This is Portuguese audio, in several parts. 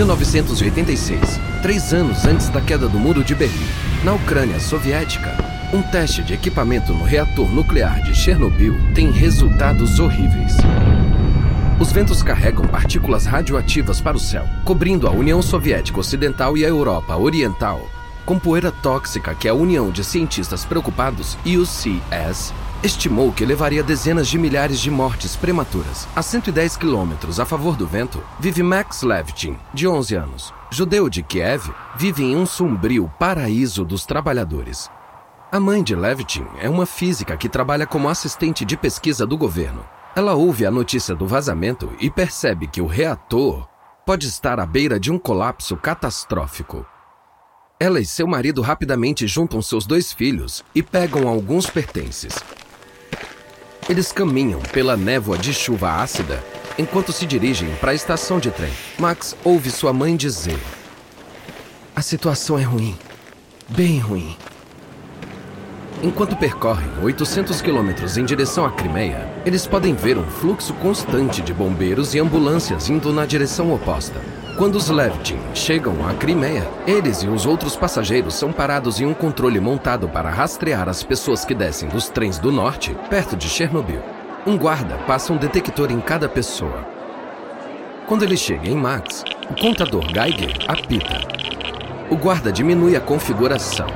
1986, três anos antes da queda do Muro de Berlim, na Ucrânia soviética, um teste de equipamento no reator nuclear de Chernobyl tem resultados horríveis. Os ventos carregam partículas radioativas para o céu, cobrindo a União Soviética Ocidental e a Europa Oriental, com poeira tóxica que a União de Cientistas Preocupados, UCS, estimou que levaria dezenas de milhares de mortes prematuras. A 110 quilômetros a favor do vento, vive Max Levitin, de 11 anos. Judeu de Kiev, vive em um sombrio paraíso dos trabalhadores. A mãe de Levitin é uma física que trabalha como assistente de pesquisa do governo. Ela ouve a notícia do vazamento e percebe que o reator pode estar à beira de um colapso catastrófico. Ela e seu marido rapidamente juntam seus dois filhos e pegam alguns pertences. Eles caminham pela névoa de chuva ácida enquanto se dirigem para a estação de trem. Max ouve sua mãe dizer: A situação é ruim. Bem ruim. Enquanto percorrem 800 quilômetros em direção à Crimeia, eles podem ver um fluxo constante de bombeiros e ambulâncias indo na direção oposta. Quando os Levtin chegam à Crimeia, eles e os outros passageiros são parados em um controle montado para rastrear as pessoas que descem dos trens do norte, perto de Chernobyl. Um guarda passa um detector em cada pessoa. Quando ele chega em Max, o contador Geiger apita. O guarda diminui a configuração.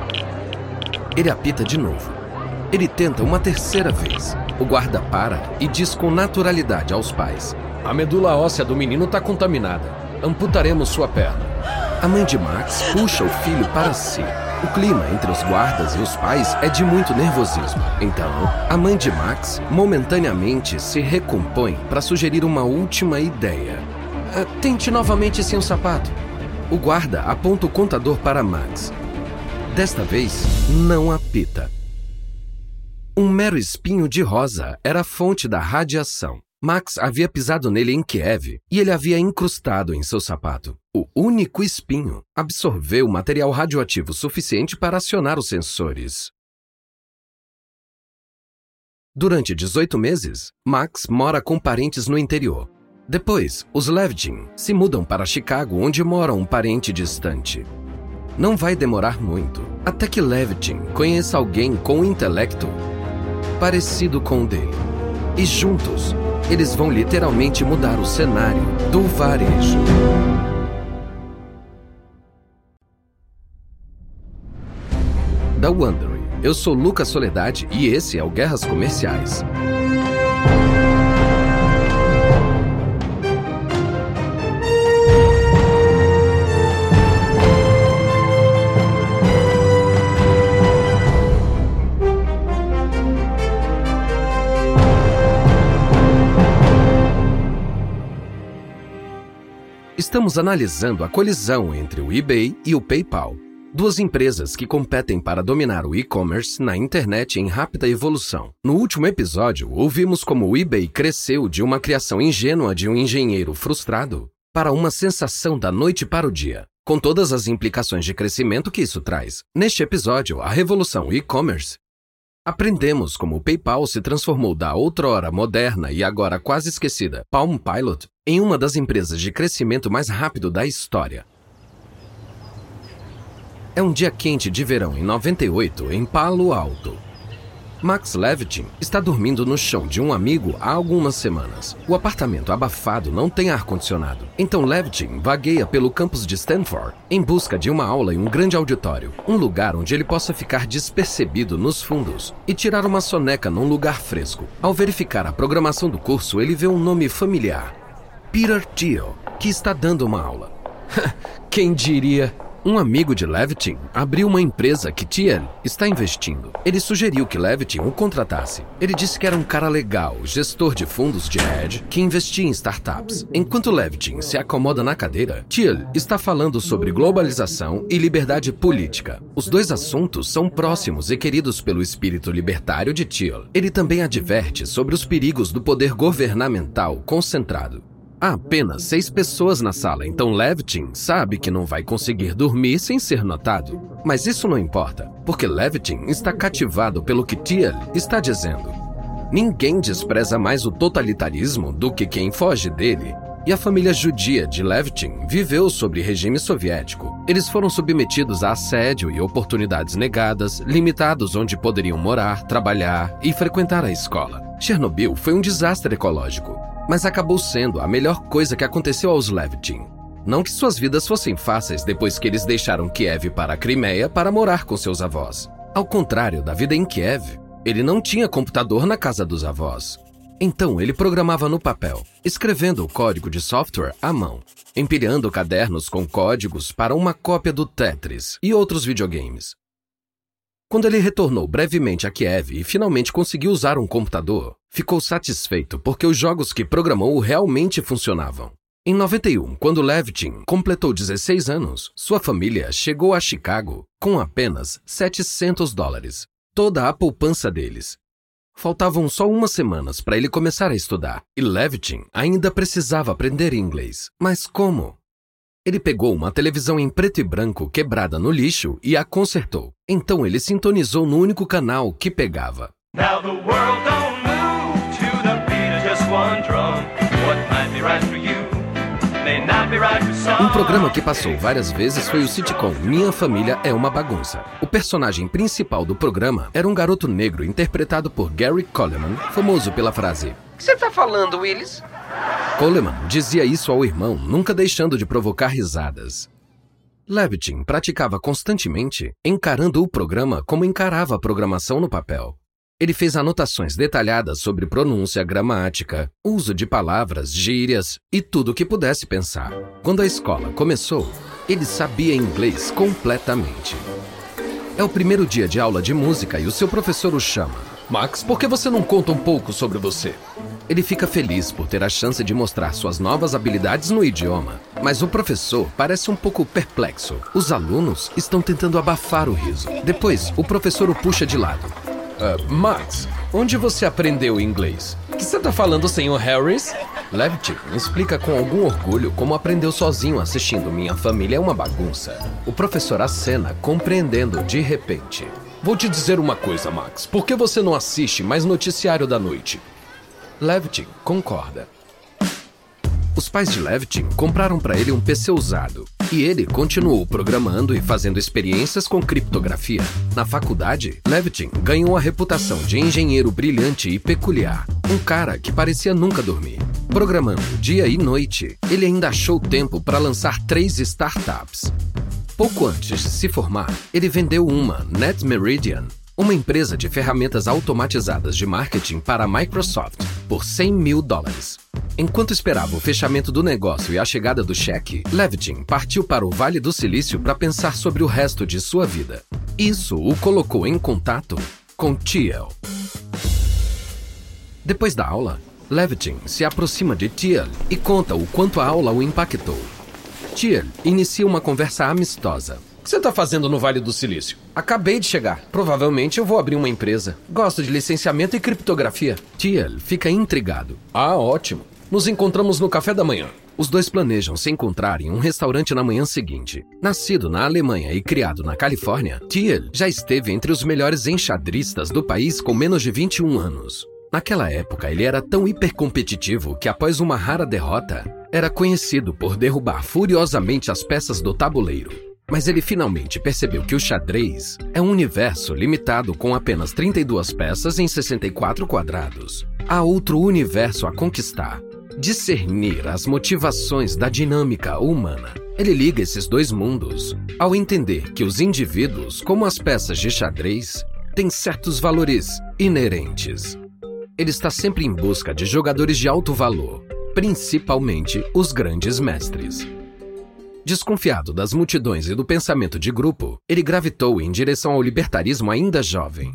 Ele apita de novo. Ele tenta uma terceira vez. O guarda para e diz com naturalidade aos pais: A medula óssea do menino está contaminada amputaremos sua perna. A mãe de Max puxa o filho para si. O clima entre os guardas e os pais é de muito nervosismo. Então, a mãe de Max momentaneamente se recompõe para sugerir uma última ideia. Uh, tente novamente sem o sapato. O guarda aponta o contador para Max. Desta vez, não apita. Um mero espinho de rosa era a fonte da radiação. Max havia pisado nele em Kiev e ele havia incrustado em seu sapato. O único espinho absorveu material radioativo suficiente para acionar os sensores. Durante 18 meses, Max mora com parentes no interior. Depois, os Levgin se mudam para Chicago, onde mora um parente distante. Não vai demorar muito até que Levgin conheça alguém com um intelecto parecido com o dele. E juntos, eles vão literalmente mudar o cenário do varejo. Da Wondery, eu sou Lucas Soledade e esse é o Guerras Comerciais. Estamos analisando a colisão entre o eBay e o PayPal, duas empresas que competem para dominar o e-commerce na internet em rápida evolução. No último episódio, ouvimos como o eBay cresceu de uma criação ingênua de um engenheiro frustrado para uma sensação da noite para o dia, com todas as implicações de crescimento que isso traz. Neste episódio, a revolução e-commerce Aprendemos como o PayPal se transformou da outrora moderna e agora quase esquecida Palm Pilot em uma das empresas de crescimento mais rápido da história. É um dia quente de verão em 98 em Palo Alto. Max Levitin está dormindo no chão de um amigo há algumas semanas. O apartamento abafado não tem ar-condicionado. Então Levitin vagueia pelo campus de Stanford em busca de uma aula em um grande auditório, um lugar onde ele possa ficar despercebido nos fundos e tirar uma soneca num lugar fresco. Ao verificar a programação do curso, ele vê um nome familiar: Peter Thiel, que está dando uma aula. Quem diria? Um amigo de Levitin abriu uma empresa que Thiel está investindo. Ele sugeriu que Levitin o contratasse. Ele disse que era um cara legal, gestor de fundos de hedge, que investia em startups. Enquanto Levitin se acomoda na cadeira, Thiel está falando sobre globalização e liberdade política. Os dois assuntos são próximos e queridos pelo espírito libertário de Thiel. Ele também adverte sobre os perigos do poder governamental concentrado. Há apenas seis pessoas na sala, então Levitin sabe que não vai conseguir dormir sem ser notado. Mas isso não importa, porque Levitin está cativado pelo que Thiel está dizendo. Ninguém despreza mais o totalitarismo do que quem foge dele. e a família judia de Levitin viveu sob regime soviético. Eles foram submetidos a assédio e oportunidades negadas, limitados onde poderiam morar, trabalhar e frequentar a escola. Chernobyl foi um desastre ecológico, mas acabou sendo a melhor coisa que aconteceu aos Levitin. Não que suas vidas fossem fáceis depois que eles deixaram Kiev para a Crimeia para morar com seus avós. Ao contrário da vida em Kiev, ele não tinha computador na casa dos avós. Então ele programava no papel, escrevendo o código de software à mão, empilhando cadernos com códigos para uma cópia do Tetris e outros videogames. Quando ele retornou brevemente a Kiev e finalmente conseguiu usar um computador, ficou satisfeito porque os jogos que programou realmente funcionavam. Em 91, quando Levitin completou 16 anos, sua família chegou a Chicago com apenas 700 dólares, toda a poupança deles, Faltavam só umas semanas para ele começar a estudar, e Levitin ainda precisava aprender inglês. Mas como? Ele pegou uma televisão em preto e branco quebrada no lixo e a consertou. Então ele sintonizou no único canal que pegava. Now the world don't move to the beat of just one drum. What might be right for you um programa que passou várias vezes foi o sitcom Minha Família é uma Bagunça. O personagem principal do programa era um garoto negro interpretado por Gary Coleman, famoso pela frase: O que você tá falando, Willis? Coleman dizia isso ao irmão, nunca deixando de provocar risadas. Levitin praticava constantemente, encarando o programa como encarava a programação no papel. Ele fez anotações detalhadas sobre pronúncia, gramática, uso de palavras, gírias e tudo o que pudesse pensar. Quando a escola começou, ele sabia inglês completamente. É o primeiro dia de aula de música e o seu professor o chama. Max, por que você não conta um pouco sobre você? Ele fica feliz por ter a chance de mostrar suas novas habilidades no idioma, mas o professor parece um pouco perplexo. Os alunos estão tentando abafar o riso. Depois, o professor o puxa de lado. Uh, Max, onde você aprendeu inglês? O que você tá falando, senhor Harris? Levitt explica com algum orgulho como aprendeu sozinho assistindo Minha Família é uma Bagunça. O professor acena, compreendendo de repente. Vou te dizer uma coisa, Max. Por que você não assiste mais noticiário da noite? Levitt concorda. Os pais de Levitin compraram para ele um PC usado e ele continuou programando e fazendo experiências com criptografia. Na faculdade, Levitin ganhou a reputação de engenheiro brilhante e peculiar, um cara que parecia nunca dormir. Programando dia e noite, ele ainda achou tempo para lançar três startups. Pouco antes de se formar, ele vendeu uma, Net Meridian, uma empresa de ferramentas automatizadas de marketing para a Microsoft, por 100 mil dólares. Enquanto esperava o fechamento do negócio e a chegada do cheque, Levitin partiu para o Vale do Silício para pensar sobre o resto de sua vida. Isso o colocou em contato com Thiel. Depois da aula, Levitin se aproxima de Thiel e conta o quanto a aula o impactou. Thiel inicia uma conversa amistosa, que você está fazendo no Vale do Silício? Acabei de chegar. Provavelmente eu vou abrir uma empresa. Gosto de licenciamento e criptografia. Thiel fica intrigado. Ah, ótimo. Nos encontramos no café da manhã. Os dois planejam se encontrar em um restaurante na manhã seguinte. Nascido na Alemanha e criado na Califórnia, Thiel já esteve entre os melhores enxadristas do país com menos de 21 anos. Naquela época, ele era tão hipercompetitivo que, após uma rara derrota, era conhecido por derrubar furiosamente as peças do tabuleiro. Mas ele finalmente percebeu que o xadrez é um universo limitado com apenas 32 peças em 64 quadrados. Há outro universo a conquistar. Discernir as motivações da dinâmica humana. Ele liga esses dois mundos ao entender que os indivíduos, como as peças de xadrez, têm certos valores inerentes. Ele está sempre em busca de jogadores de alto valor, principalmente os grandes mestres. Desconfiado das multidões e do pensamento de grupo, ele gravitou em direção ao libertarismo ainda jovem.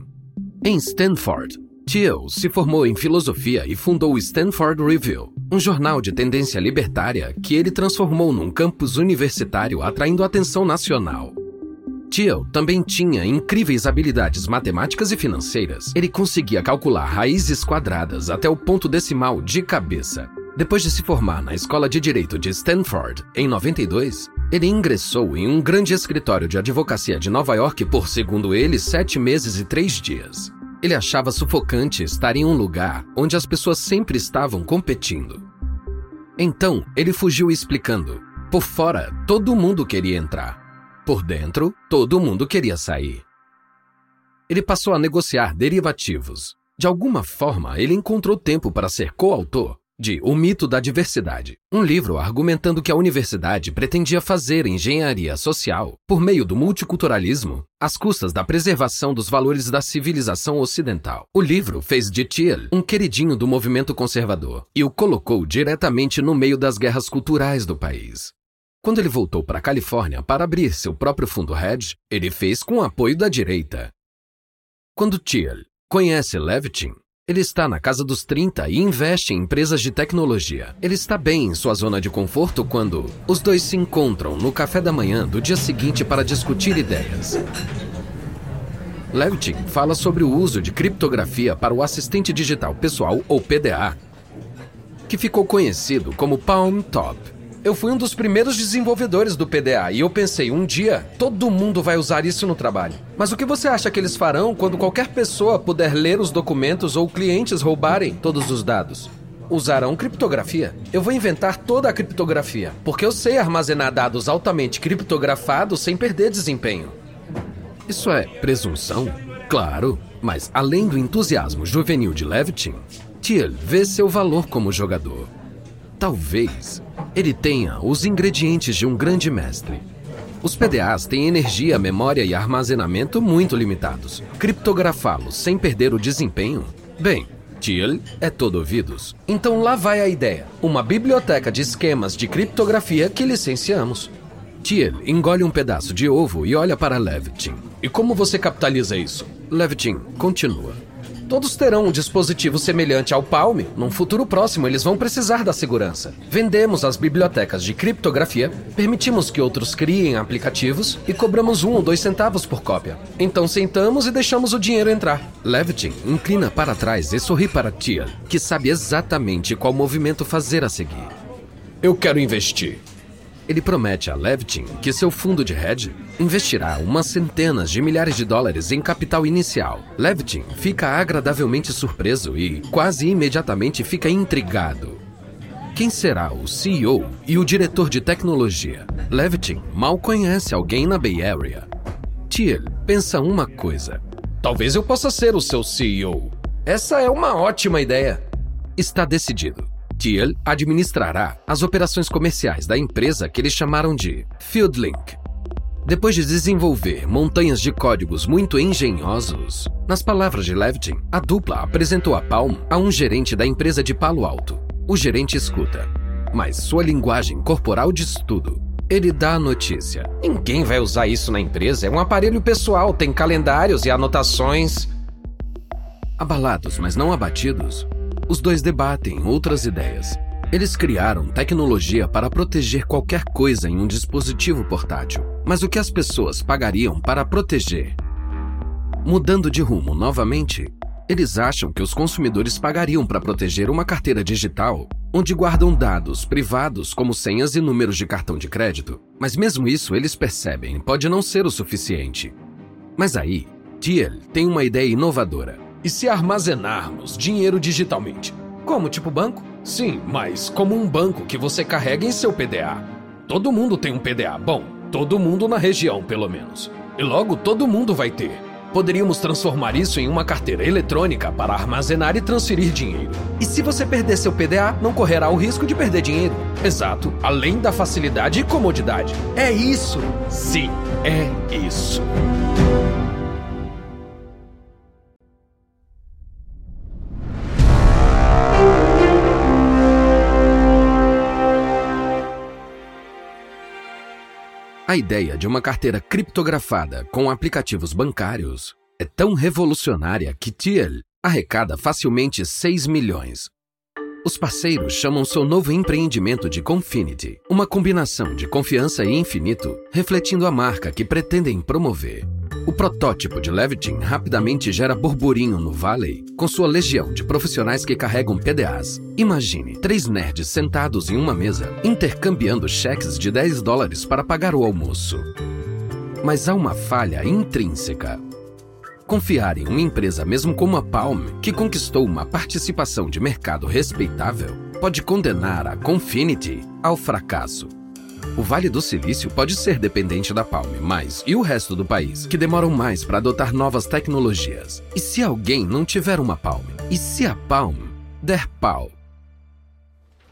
Em Stanford, Thiel se formou em filosofia e fundou o Stanford Review, um jornal de tendência libertária que ele transformou num campus universitário atraindo atenção nacional. Thiel também tinha incríveis habilidades matemáticas e financeiras. Ele conseguia calcular raízes quadradas até o ponto decimal de cabeça, depois de se formar na Escola de Direito de Stanford em 92, ele ingressou em um grande escritório de advocacia de Nova York por, segundo ele, sete meses e três dias. Ele achava sufocante estar em um lugar onde as pessoas sempre estavam competindo. Então, ele fugiu explicando: por fora, todo mundo queria entrar. Por dentro, todo mundo queria sair. Ele passou a negociar derivativos. De alguma forma, ele encontrou tempo para ser coautor de O Mito da Diversidade, um livro argumentando que a universidade pretendia fazer engenharia social por meio do multiculturalismo às custas da preservação dos valores da civilização ocidental. O livro fez de Thiel um queridinho do movimento conservador e o colocou diretamente no meio das guerras culturais do país. Quando ele voltou para a Califórnia para abrir seu próprio fundo hedge, ele fez com o apoio da direita. Quando Thiel conhece Levitin, ele está na casa dos 30 e investe em empresas de tecnologia. Ele está bem em sua zona de conforto quando os dois se encontram no café da manhã do dia seguinte para discutir ideias. Levitin fala sobre o uso de criptografia para o assistente digital pessoal, ou PDA, que ficou conhecido como Palm Top. Eu fui um dos primeiros desenvolvedores do PDA e eu pensei, um dia, todo mundo vai usar isso no trabalho. Mas o que você acha que eles farão quando qualquer pessoa puder ler os documentos ou clientes roubarem todos os dados? Usarão criptografia. Eu vou inventar toda a criptografia, porque eu sei armazenar dados altamente criptografados sem perder desempenho. Isso é presunção? Claro, mas além do entusiasmo juvenil de Levitin, Thiel vê seu valor como jogador. Talvez ele tenha os ingredientes de um grande mestre. Os PDAs têm energia, memória e armazenamento muito limitados. Criptografá-los sem perder o desempenho? Bem, Thiel é todo ouvidos. Então lá vai a ideia: uma biblioteca de esquemas de criptografia que licenciamos. Thiel engole um pedaço de ovo e olha para Levitin. E como você capitaliza isso? Levitin continua. Todos terão um dispositivo semelhante ao Palm. Num futuro próximo, eles vão precisar da segurança. Vendemos as bibliotecas de criptografia, permitimos que outros criem aplicativos e cobramos um ou dois centavos por cópia. Então sentamos e deixamos o dinheiro entrar. Levitin inclina para trás e sorri para Tia, que sabe exatamente qual movimento fazer a seguir. Eu quero investir. Ele promete a Levitin que seu fundo de hedge investirá umas centenas de milhares de dólares em capital inicial. Levitin fica agradavelmente surpreso e, quase imediatamente, fica intrigado. Quem será o CEO e o diretor de tecnologia? Levitin mal conhece alguém na Bay Area. Thiel pensa uma coisa. Talvez eu possa ser o seu CEO. Essa é uma ótima ideia. Está decidido. Thiel administrará as operações comerciais da empresa que eles chamaram de FieldLink. Depois de desenvolver montanhas de códigos muito engenhosos, nas palavras de Levitin, a dupla apresentou a Palm a um gerente da empresa de Palo Alto. O gerente escuta, mas sua linguagem corporal diz tudo. Ele dá a notícia. Ninguém vai usar isso na empresa, é um aparelho pessoal, tem calendários e anotações. Abalados, mas não abatidos, os dois debatem outras ideias. Eles criaram tecnologia para proteger qualquer coisa em um dispositivo portátil. Mas o que as pessoas pagariam para proteger? Mudando de rumo novamente, eles acham que os consumidores pagariam para proteger uma carteira digital onde guardam dados privados como senhas e números de cartão de crédito. Mas mesmo isso eles percebem pode não ser o suficiente. Mas aí, Thiel tem uma ideia inovadora. E se armazenarmos dinheiro digitalmente? Como, tipo banco? Sim, mas como um banco que você carrega em seu PDA. Todo mundo tem um PDA. Bom, todo mundo na região, pelo menos. E logo todo mundo vai ter. Poderíamos transformar isso em uma carteira eletrônica para armazenar e transferir dinheiro. E se você perder seu PDA, não correrá o risco de perder dinheiro. Exato, além da facilidade e comodidade. É isso! Sim, é isso. A ideia de uma carteira criptografada com aplicativos bancários é tão revolucionária que Thiel arrecada facilmente 6 milhões. Os parceiros chamam seu novo empreendimento de Confinity, uma combinação de confiança e infinito, refletindo a marca que pretendem promover. O protótipo de Levitin rapidamente gera burburinho no Valley, com sua legião de profissionais que carregam PDAs. Imagine três nerds sentados em uma mesa, intercambiando cheques de 10 dólares para pagar o almoço. Mas há uma falha intrínseca. Confiar em uma empresa mesmo como a Palm, que conquistou uma participação de mercado respeitável, pode condenar a Confinity ao fracasso. O Vale do Silício pode ser dependente da Palm, mas e o resto do país, que demoram mais para adotar novas tecnologias? E se alguém não tiver uma Palm? E se a Palm der pau?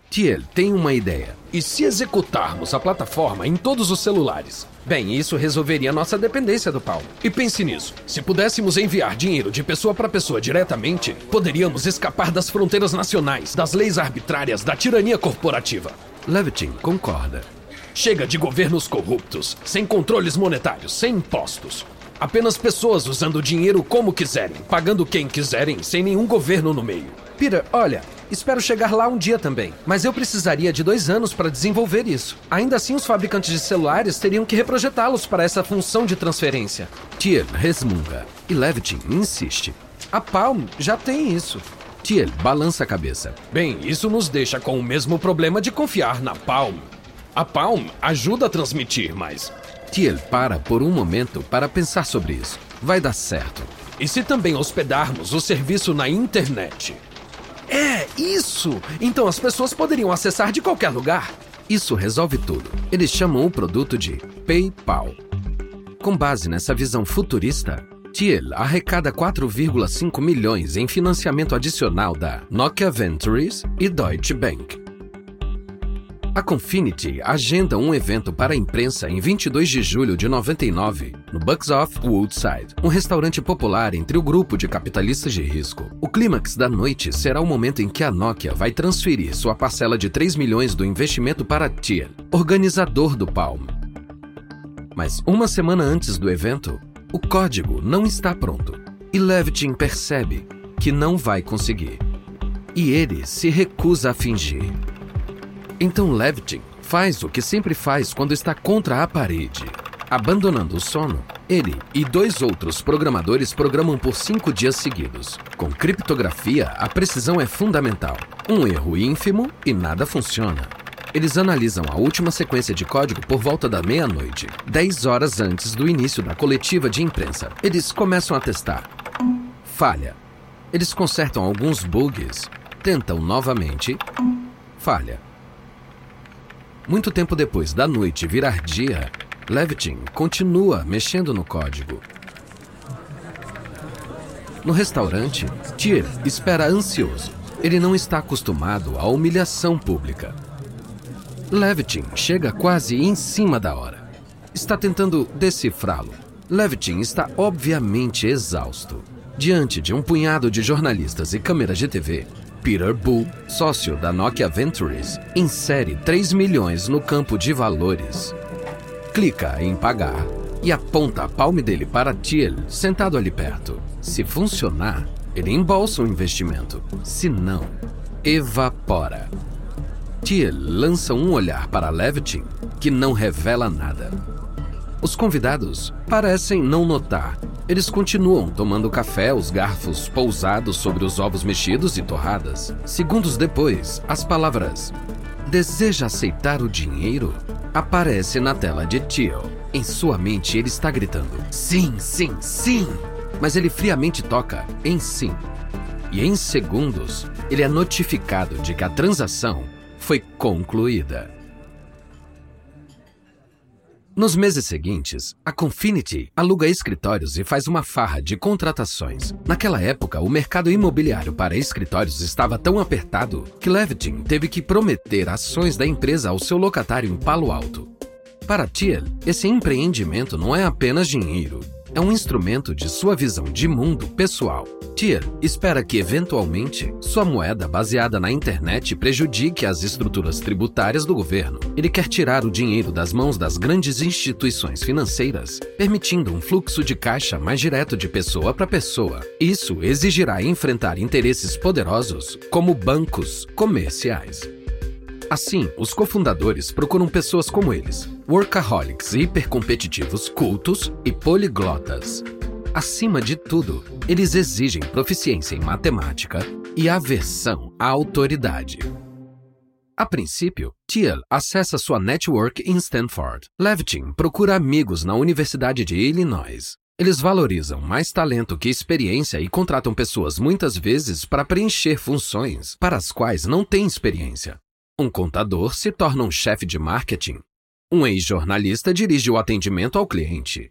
Thiel tem uma ideia. E se executarmos a plataforma em todos os celulares? Bem, isso resolveria nossa dependência do Palm. E pense nisso: se pudéssemos enviar dinheiro de pessoa para pessoa diretamente, poderíamos escapar das fronteiras nacionais, das leis arbitrárias, da tirania corporativa. Levitin concorda. Chega de governos corruptos, sem controles monetários, sem impostos. Apenas pessoas usando dinheiro como quiserem, pagando quem quiserem, sem nenhum governo no meio. Peter, olha, espero chegar lá um dia também, mas eu precisaria de dois anos para desenvolver isso. Ainda assim, os fabricantes de celulares teriam que reprojetá-los para essa função de transferência. Tier resmunga e Levitin insiste. A Palm já tem isso. Tier balança a cabeça. Bem, isso nos deixa com o mesmo problema de confiar na Palm. A Palm ajuda a transmitir, mas Tiel para por um momento para pensar sobre isso. Vai dar certo. E se também hospedarmos o serviço na internet? É, isso! Então as pessoas poderiam acessar de qualquer lugar. Isso resolve tudo. Eles chamam o produto de PayPal. Com base nessa visão futurista, Thiel arrecada 4,5 milhões em financiamento adicional da Nokia Ventures e Deutsche Bank. A Confinity agenda um evento para a imprensa em 22 de julho de 99, no Bucks of Woodside, um restaurante popular entre o grupo de capitalistas de risco. O clímax da noite será o momento em que a Nokia vai transferir sua parcela de 3 milhões do investimento para Thiel, organizador do Palm. Mas uma semana antes do evento, o código não está pronto e Levitin percebe que não vai conseguir. E ele se recusa a fingir. Então Levitin faz o que sempre faz quando está contra a parede. Abandonando o sono, ele e dois outros programadores programam por cinco dias seguidos. Com criptografia, a precisão é fundamental. Um erro ínfimo e nada funciona. Eles analisam a última sequência de código por volta da meia-noite, 10 horas antes do início da coletiva de imprensa. Eles começam a testar. Falha. Eles consertam alguns bugs, tentam novamente. Falha. Muito tempo depois da noite virar dia, Levitin continua mexendo no código. No restaurante, Tyr espera ansioso. Ele não está acostumado à humilhação pública. Levitin chega quase em cima da hora. Está tentando decifrá-lo. Levitin está obviamente exausto. Diante de um punhado de jornalistas e câmeras de TV, Peter Bull, sócio da Nokia Ventures, insere 3 milhões no campo de valores. Clica em pagar e aponta a palme dele para Thiel, sentado ali perto. Se funcionar, ele embolsa o investimento. Se não, evapora. Thiel lança um olhar para Levitin que não revela nada. Os convidados parecem não notar. Eles continuam tomando café, os garfos pousados sobre os ovos mexidos e torradas. Segundos depois, as palavras Deseja aceitar o dinheiro? Aparece na tela de Tio. Em sua mente, ele está gritando: Sim, sim, sim! Mas ele friamente toca em sim. E em segundos, ele é notificado de que a transação foi concluída. Nos meses seguintes, a Confinity aluga escritórios e faz uma farra de contratações. Naquela época, o mercado imobiliário para escritórios estava tão apertado que Levitin teve que prometer ações da empresa ao seu locatário em Palo Alto. Para Thiel, esse empreendimento não é apenas dinheiro, é um instrumento de sua visão de mundo pessoal. Tier espera que, eventualmente, sua moeda baseada na internet prejudique as estruturas tributárias do governo. Ele quer tirar o dinheiro das mãos das grandes instituições financeiras, permitindo um fluxo de caixa mais direto de pessoa para pessoa. Isso exigirá enfrentar interesses poderosos, como bancos comerciais. Assim, os cofundadores procuram pessoas como eles, workaholics hipercompetitivos, cultos e poliglotas. Acima de tudo, eles exigem proficiência em matemática e aversão à autoridade. A princípio, Thiel acessa sua network em Stanford. Levitin procura amigos na Universidade de Illinois. Eles valorizam mais talento que experiência e contratam pessoas muitas vezes para preencher funções para as quais não têm experiência. Um contador se torna um chefe de marketing. Um ex-jornalista dirige o atendimento ao cliente.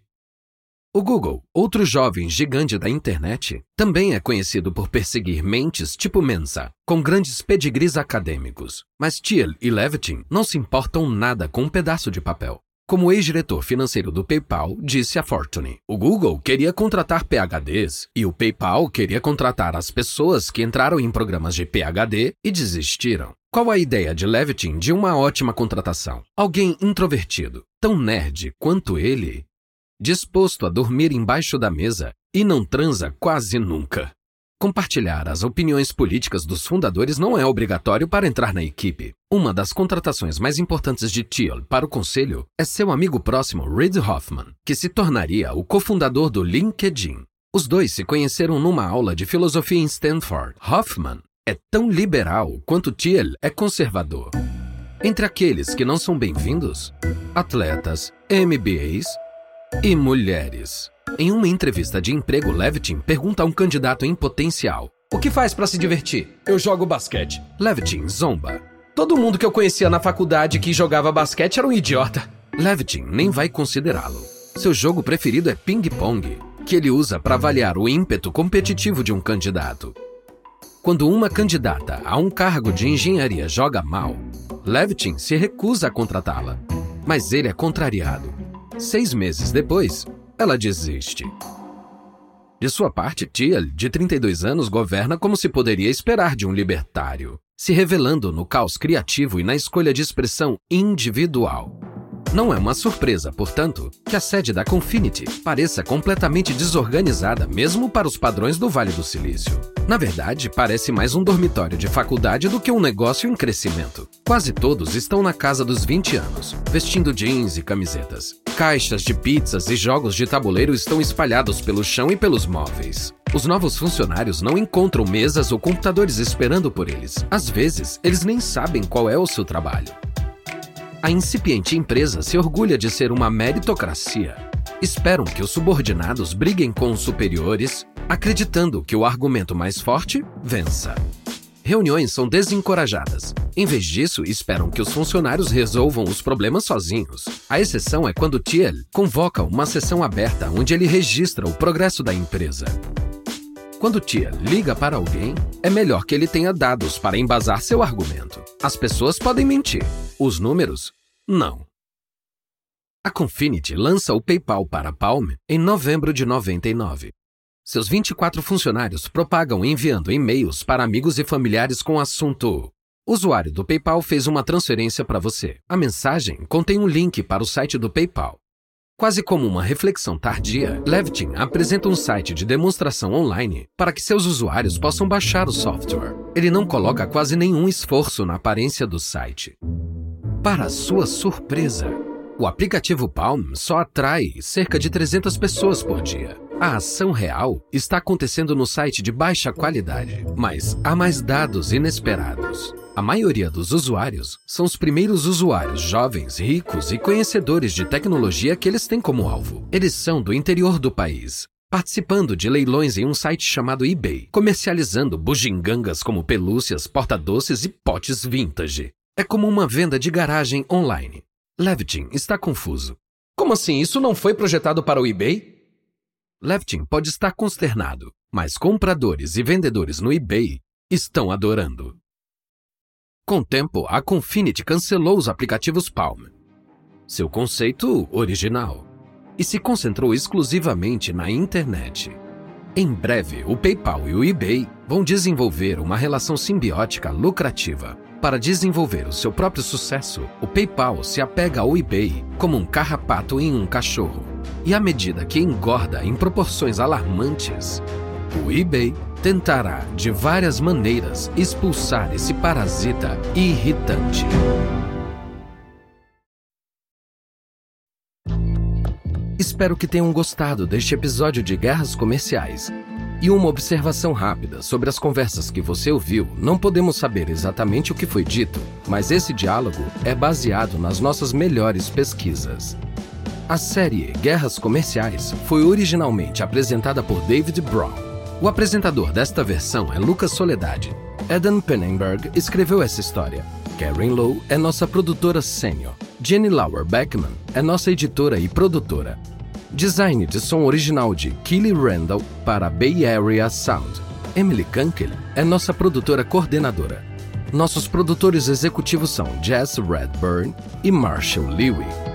O Google, outro jovem gigante da internet, também é conhecido por perseguir mentes tipo Mensa, com grandes pedigrees acadêmicos. Mas Thiel e Levitin não se importam nada com um pedaço de papel. Como ex-diretor financeiro do PayPal, disse a Fortune, o Google queria contratar PhDs e o PayPal queria contratar as pessoas que entraram em programas de PhD e desistiram. Qual a ideia de Levitin de uma ótima contratação? Alguém introvertido, tão nerd quanto ele, disposto a dormir embaixo da mesa e não transa quase nunca. Compartilhar as opiniões políticas dos fundadores não é obrigatório para entrar na equipe. Uma das contratações mais importantes de Thiel para o conselho é seu amigo próximo Reid Hoffman, que se tornaria o cofundador do LinkedIn. Os dois se conheceram numa aula de filosofia em Stanford. Hoffman é tão liberal quanto Thiel é conservador. Entre aqueles que não são bem-vindos, atletas, MBAs e mulheres. Em uma entrevista de emprego, Levitin pergunta a um candidato em potencial: O que faz para se divertir? Eu jogo basquete. Levitin zomba. Todo mundo que eu conhecia na faculdade que jogava basquete era um idiota. Levitin nem vai considerá-lo. Seu jogo preferido é ping-pong, que ele usa para avaliar o ímpeto competitivo de um candidato. Quando uma candidata a um cargo de engenharia joga mal, Levitin se recusa a contratá-la. Mas ele é contrariado. Seis meses depois, ela desiste. De sua parte, Thiel, de 32 anos, governa como se poderia esperar de um libertário, se revelando no caos criativo e na escolha de expressão individual. Não é uma surpresa, portanto, que a sede da Confinity pareça completamente desorganizada mesmo para os padrões do Vale do Silício. Na verdade, parece mais um dormitório de faculdade do que um negócio em crescimento. Quase todos estão na casa dos 20 anos, vestindo jeans e camisetas. Caixas de pizzas e jogos de tabuleiro estão espalhados pelo chão e pelos móveis. Os novos funcionários não encontram mesas ou computadores esperando por eles. Às vezes, eles nem sabem qual é o seu trabalho. A incipiente empresa se orgulha de ser uma meritocracia. Esperam que os subordinados briguem com os superiores, acreditando que o argumento mais forte vença. Reuniões são desencorajadas. Em vez disso, esperam que os funcionários resolvam os problemas sozinhos. A exceção é quando Thiel convoca uma sessão aberta onde ele registra o progresso da empresa. Quando Tia liga para alguém, é melhor que ele tenha dados para embasar seu argumento. As pessoas podem mentir, os números, não. A Confinity lança o PayPal para Palm em novembro de 99. Seus 24 funcionários propagam enviando e-mails para amigos e familiares com o assunto usuário do PayPal fez uma transferência para você. A mensagem contém um link para o site do PayPal. Quase como uma reflexão tardia, Levitin apresenta um site de demonstração online para que seus usuários possam baixar o software. Ele não coloca quase nenhum esforço na aparência do site. Para sua surpresa, o aplicativo Palm só atrai cerca de 300 pessoas por dia. A ação real está acontecendo no site de baixa qualidade, mas há mais dados inesperados. A maioria dos usuários são os primeiros usuários jovens, ricos e conhecedores de tecnologia que eles têm como alvo. Eles são do interior do país, participando de leilões em um site chamado eBay, comercializando bugigangas como pelúcias, porta-doces e potes vintage. É como uma venda de garagem online. Levitin está confuso. Como assim? Isso não foi projetado para o eBay? Levitin pode estar consternado, mas compradores e vendedores no eBay estão adorando. Com o tempo, a Confinity cancelou os aplicativos Palm, seu conceito original, e se concentrou exclusivamente na internet. Em breve, o PayPal e o eBay vão desenvolver uma relação simbiótica lucrativa. Para desenvolver o seu próprio sucesso, o PayPal se apega ao eBay como um carrapato em um cachorro. E à medida que engorda em proporções alarmantes, o eBay tentará, de várias maneiras, expulsar esse parasita irritante. Espero que tenham gostado deste episódio de Guerras Comerciais. E uma observação rápida sobre as conversas que você ouviu, não podemos saber exatamente o que foi dito, mas esse diálogo é baseado nas nossas melhores pesquisas. A série Guerras Comerciais foi originalmente apresentada por David Brown. O apresentador desta versão é Lucas Soledade. Eden Pennenberg escreveu essa história. Karen Lowe é nossa produtora sênior. Jenny Lauer Beckman é nossa editora e produtora. Design de som original de Kelly Randall para Bay Area Sound. Emily Kunkel é nossa produtora coordenadora. Nossos produtores executivos são Jess Redburn e Marshall Lewy.